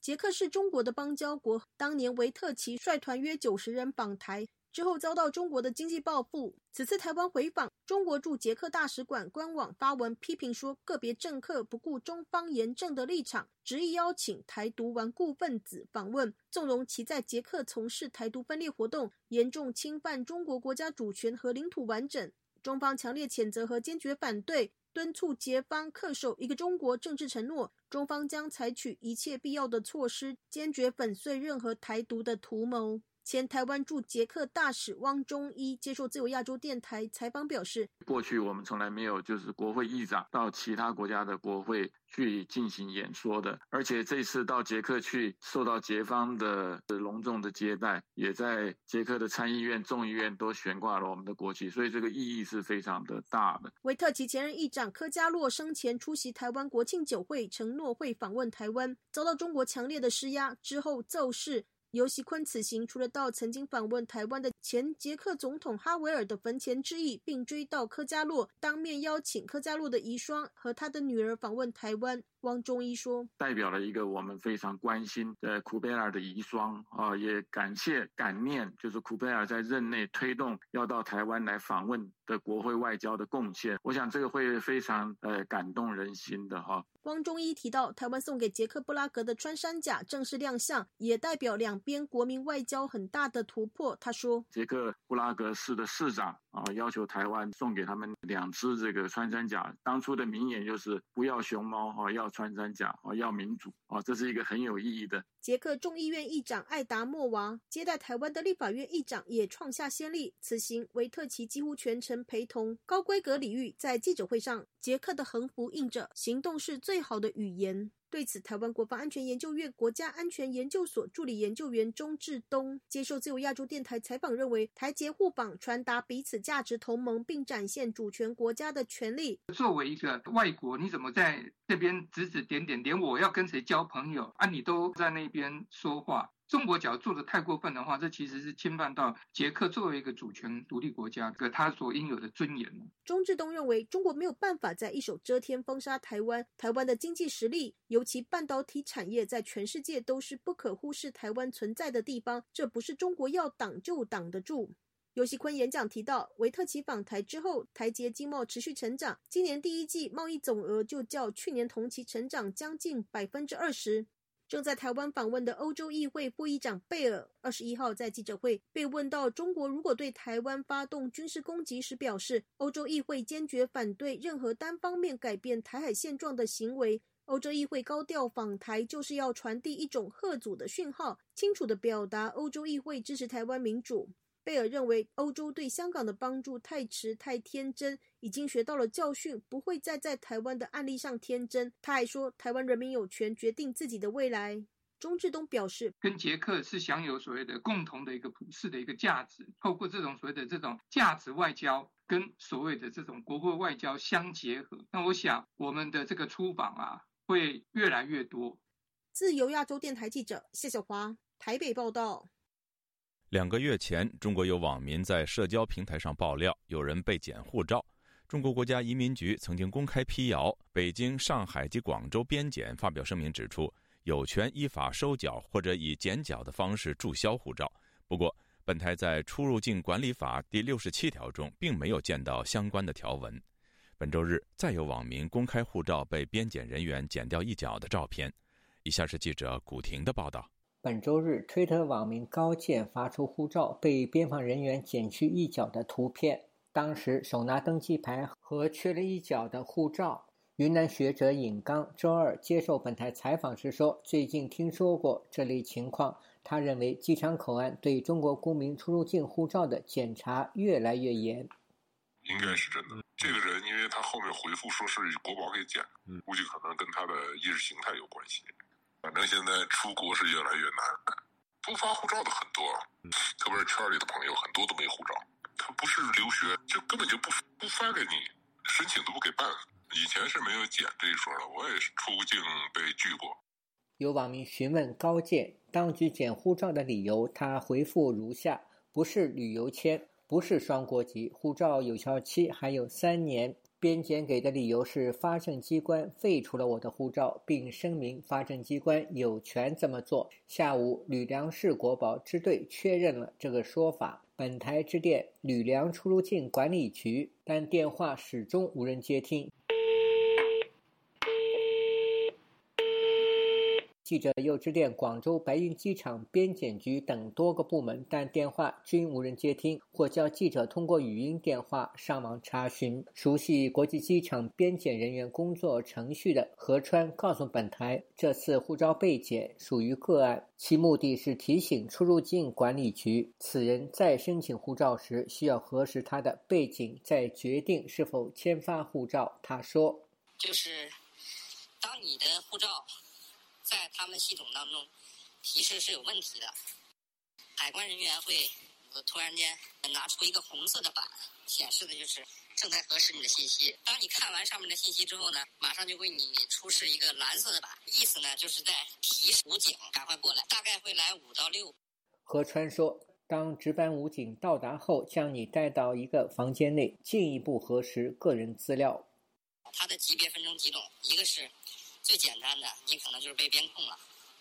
[SPEAKER 30] 捷克是中国的邦交国，当年维特奇率团约九十人访台之后，遭到中国的经济报复。此次台湾回访，中国驻捷克大使馆官网发文批评说，个别政客不顾中方严正的立场，执意邀请台独顽固分子访问，纵容其在捷克从事台独分裂活动，严重侵犯中国国家主权和领土完整。中方强烈谴责和坚决反对。敦促捷方恪守一个中国政治承诺，中方将采取一切必要的措施，坚决粉碎任何台独的图谋。前台湾驻捷克大使汪中一接受自由亚洲电台采访表示：“
[SPEAKER 32] 过去我们从来没有就是国会议长到其他国家的国会去进行演说的，而且这次到捷克去，受到捷方的隆重的接待，也在捷克的参议院、众议院都悬挂了我们的国旗，所以这个意义是非常的大的。”
[SPEAKER 30] 维特奇前任议长科加洛生前出席台湾国庆酒会，承诺会访问台湾，遭到中国强烈的施压，之后奏事。尤锡坤此行除了到曾经访问台湾的前捷克总统哈维尔的坟前致意，并追悼科加洛，当面邀请科加洛的遗孀和他的女儿访问台湾。汪中医说：“
[SPEAKER 32] 代表了一个我们非常关心的库贝尔的遗孀啊，也感谢感念，就是库贝尔在任内推动要到台湾来访问的国会外交的贡献。我想这个会非常呃感动人心的哈。”
[SPEAKER 30] 汪中医提到，台湾送给捷克布拉格的穿山甲正式亮相，也代表两边国民外交很大的突破。他说：“
[SPEAKER 32] 捷克布拉格市的市长。”啊，要求台湾送给他们两只这个穿山甲。当初的名言就是“不要熊猫，哈，要穿山甲，啊，要民主。”啊，这是一个很有意义的。
[SPEAKER 30] 捷克众议院议长艾达莫娃接待台湾的立法院议长也创下先例。此行维特奇几乎全程陪同，高规格礼遇。在记者会上，捷克的横幅印着“行动是最好的语言”。对此，台湾国防安全研究院国家安全研究所助理研究员钟志东接受自由亚洲电台采访，认为台捷互访传达彼此价值同盟，并展现主权国家的权利。
[SPEAKER 33] 作为一个外国，你怎么在这边指指点点，连我要跟谁交朋友啊，你都在那边说话？中国只要做的太过分的话，这其实是侵犯到捷克作为一个主权独立国家的他所应有的尊严。
[SPEAKER 30] 钟志东认为，中国没有办法在一手遮天封杀台湾，台湾的经济实力，尤其半导体产业，在全世界都是不可忽视台湾存在的地方，这不是中国要挡就挡得住。尤锡坤演讲提到，维特奇访台之后，台捷经贸持续成长，今年第一季贸易总额就较去年同期成长将近百分之二十。正在台湾访问的欧洲议会副议长贝尔二十一号在记者会被问到中国如果对台湾发动军事攻击时，表示欧洲议会坚决反对任何单方面改变台海现状的行为。欧洲议会高调访台，就是要传递一种贺阻的讯号，清楚地表达欧洲议会支持台湾民主。贝尔认为，欧洲对香港的帮助太迟、太天真，已经学到了教训，不会再在台湾的案例上天真。他还说，台湾人民有权决定自己的未来。钟志东表示，
[SPEAKER 33] 跟捷克是享有所谓的共同的一个普世的一个价值，透过这种所谓的这种价值外交，跟所谓的这种国会外交相结合。那我想，我们的这个出访啊，会越来越多。
[SPEAKER 30] 自由亚洲电台记者谢小华台北报道。
[SPEAKER 1] 两个月前，中国有网民在社交平台上爆料，有人被检护照。中国国家移民局曾经公开辟谣，北京、上海及广州边检发表声明指出。有权依法收缴或者以剪缴的方式注销护照。不过，本台在《出入境管理法》第六十七条中并没有见到相关的条文。本周日，再有网民公开护照被边检人员剪掉一角的照片。以下是记者古婷的报道。
[SPEAKER 13] 本周日，推特网民高健发出护照被边防人员剪去一角的图片，当时手拿登机牌和缺了一角的护照。云南学者尹刚周二接受本台采访时说：“最近听说过这类情况，他认为机场口岸对中国公民出入境护照的检查越来越严。
[SPEAKER 23] 应该是真的。这个人，因为他后面回复说是国宝给剪，估计可能跟他的意识形态有关系。反正现在出国是越来越难，不发护照的很多，特别是圈里的朋友很多都没护照。他不是留学，就根本就不不发给你，申请都不给办。”以前是没有检这一说的，我也是出境被拒过。
[SPEAKER 13] 有网民询问高健当局检护照的理由，他回复如下：不是旅游签，不是双国籍，护照有效期还有三年。边检给的理由是发证机关废除了我的护照，并声明发证机关有权这么做。下午，吕梁市国保支队确认了这个说法。本台致电吕梁出入境管理局，但电话始终无人接听。记者又致电广州白云机场边检局等多个部门，但电话均无人接听，或叫记者通过语音电话上网查询。熟悉国际机场边检人员工作程序的何川告诉本台，这次护照被检属于个案，其目的是提醒出入境管理局，此人再申请护照时需要核实他的背景，再决定是否签发护照。他说：“
[SPEAKER 34] 就是当你的护照。”在他们系统当中，提示是有问题的。海关人员会突然间拿出一个红色的板，显示的就是正在核实你的信息。当你看完上面的信息之后呢，马上就为你出示一个蓝色的板，意思呢就是在提示武警赶快过来，大概会来五到六。
[SPEAKER 13] 何川说，当值班武警到达后，将你带到一个房间内，进一步核实个人资料。
[SPEAKER 34] 它的级别分成几种，一个是。最简单的，你可能就是被边控了，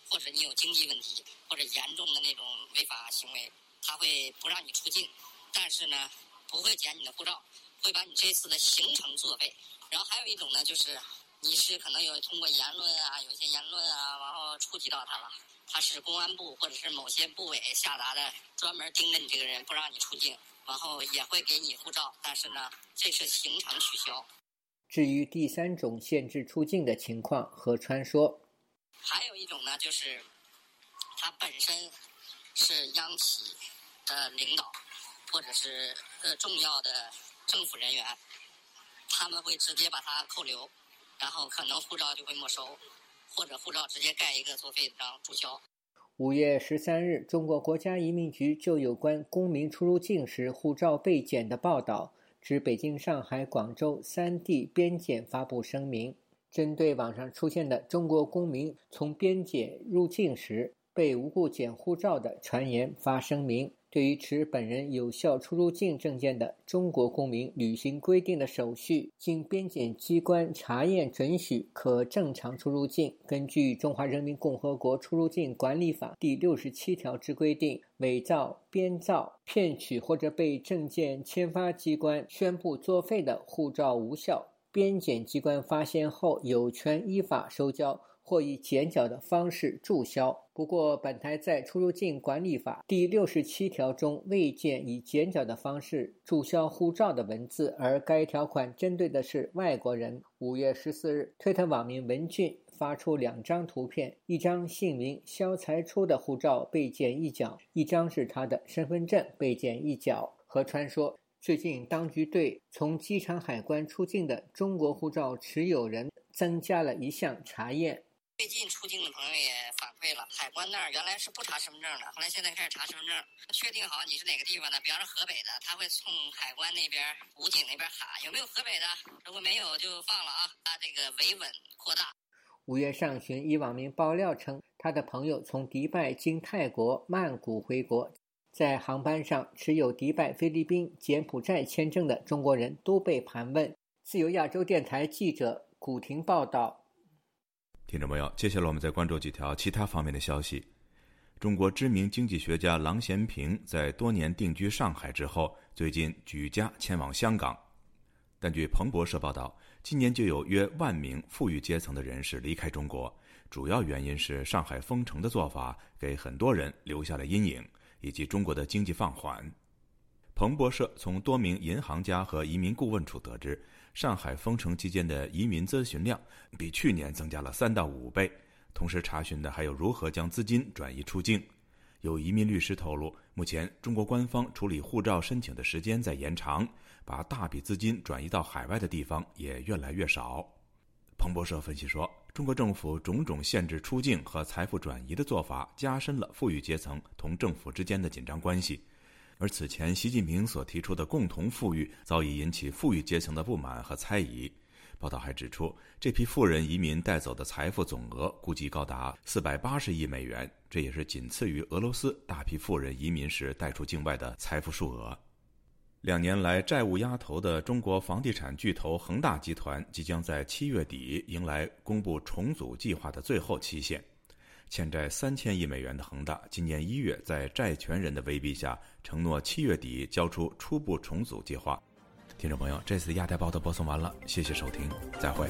[SPEAKER 34] 或者你有经济问题，或者严重的那种违法行为，他会不让你出境，但是呢，不会检你的护照，会把你这次的行程作废。然后还有一种呢，就是你是可能有通过言论啊，有一些言论啊，然后触及到他了，他是公安部或者是某些部委下达的，专门盯着你这个人不让你出境，然后也会给你护照，但是呢，这次行程取消。
[SPEAKER 13] 至于第三种限制出境的情况，何川说：“
[SPEAKER 34] 还有一种呢，就是他本身是央企的领导，或者是呃重要的政府人员，他们会直接把他扣留，然后可能护照就会没收，或者护照直接盖一个作废的章注销。”
[SPEAKER 13] 五月十三日，中国国家移民局就有关公民出入境时护照被检的报道。指北京、上海、广州三地边检发布声明，针对网上出现的中国公民从边检入境时被无故检护照的传言发声明。对于持本人有效出入境证件的中国公民履行规定的手续，经边检机关查验准许，可正常出入境。根据《中华人民共和国出入境管理法》第六十七条之规定，伪造、编造、骗取或者被证件签发机关宣布作废的护照无效，边检机关发现后，有权依法收缴。或以剪缴的方式注销。不过，本台在《出入境管理法》第六十七条中未见以剪缴的方式注销护照的文字，而该条款针对的是外国人。五月十四日，推特网民文俊发出两张图片，一张姓名肖才初的护照被剪一角，一张是他的身份证被剪一角。何川说，最近当局对从机场海关出境的中国护照持有人增加了一项查验。
[SPEAKER 34] 最近出境的朋友也反馈了，海关那儿原来是不查身份证的，后来现在开始查身份证，确定好你是哪个地方的，比方说河北的，他会从海关那边、武警那边喊有没有河北的，如果没有就放了啊，他这个维稳扩大。
[SPEAKER 13] 五月上旬，一网民爆料称，他的朋友从迪拜经泰国曼谷回国，在航班上持有迪拜、菲律宾、柬埔寨签证的中国人都被盘问。自由亚洲电台记者古婷报道。
[SPEAKER 1] 听众朋友，接下来我们再关注几条其他方面的消息。中国知名经济学家郎咸平在多年定居上海之后，最近举家迁往香港。但据彭博社报道，今年就有约万名富裕阶层的人士离开中国，主要原因是上海封城的做法给很多人留下了阴影，以及中国的经济放缓。彭博社从多名银行家和移民顾问处得知。上海封城期间的移民咨询量比去年增加了三到五倍，同时查询的还有如何将资金转移出境。有移民律师透露，目前中国官方处理护照申请的时间在延长，把大笔资金转移到海外的地方也越来越少。彭博社分析说，中国政府种种限制出境和财富转移的做法，加深了富裕阶层同政府之间的紧张关系。而此前，习近平所提出的共同富裕早已引起富裕阶层的不满和猜疑。报道还指出，这批富人移民带走的财富总额估计高达四百八十亿美元，这也是仅次于俄罗斯大批富人移民时带出境外的财富数额。两年来债务压头的中国房地产巨头恒大集团，即将在七月底迎来公布重组计划的最后期限。欠债三千亿美元的恒大，今年一月在债权人的威逼下，承诺七月底交出初步重组计划。听众朋友，这次亚太报道播送完了，谢谢收听，再会。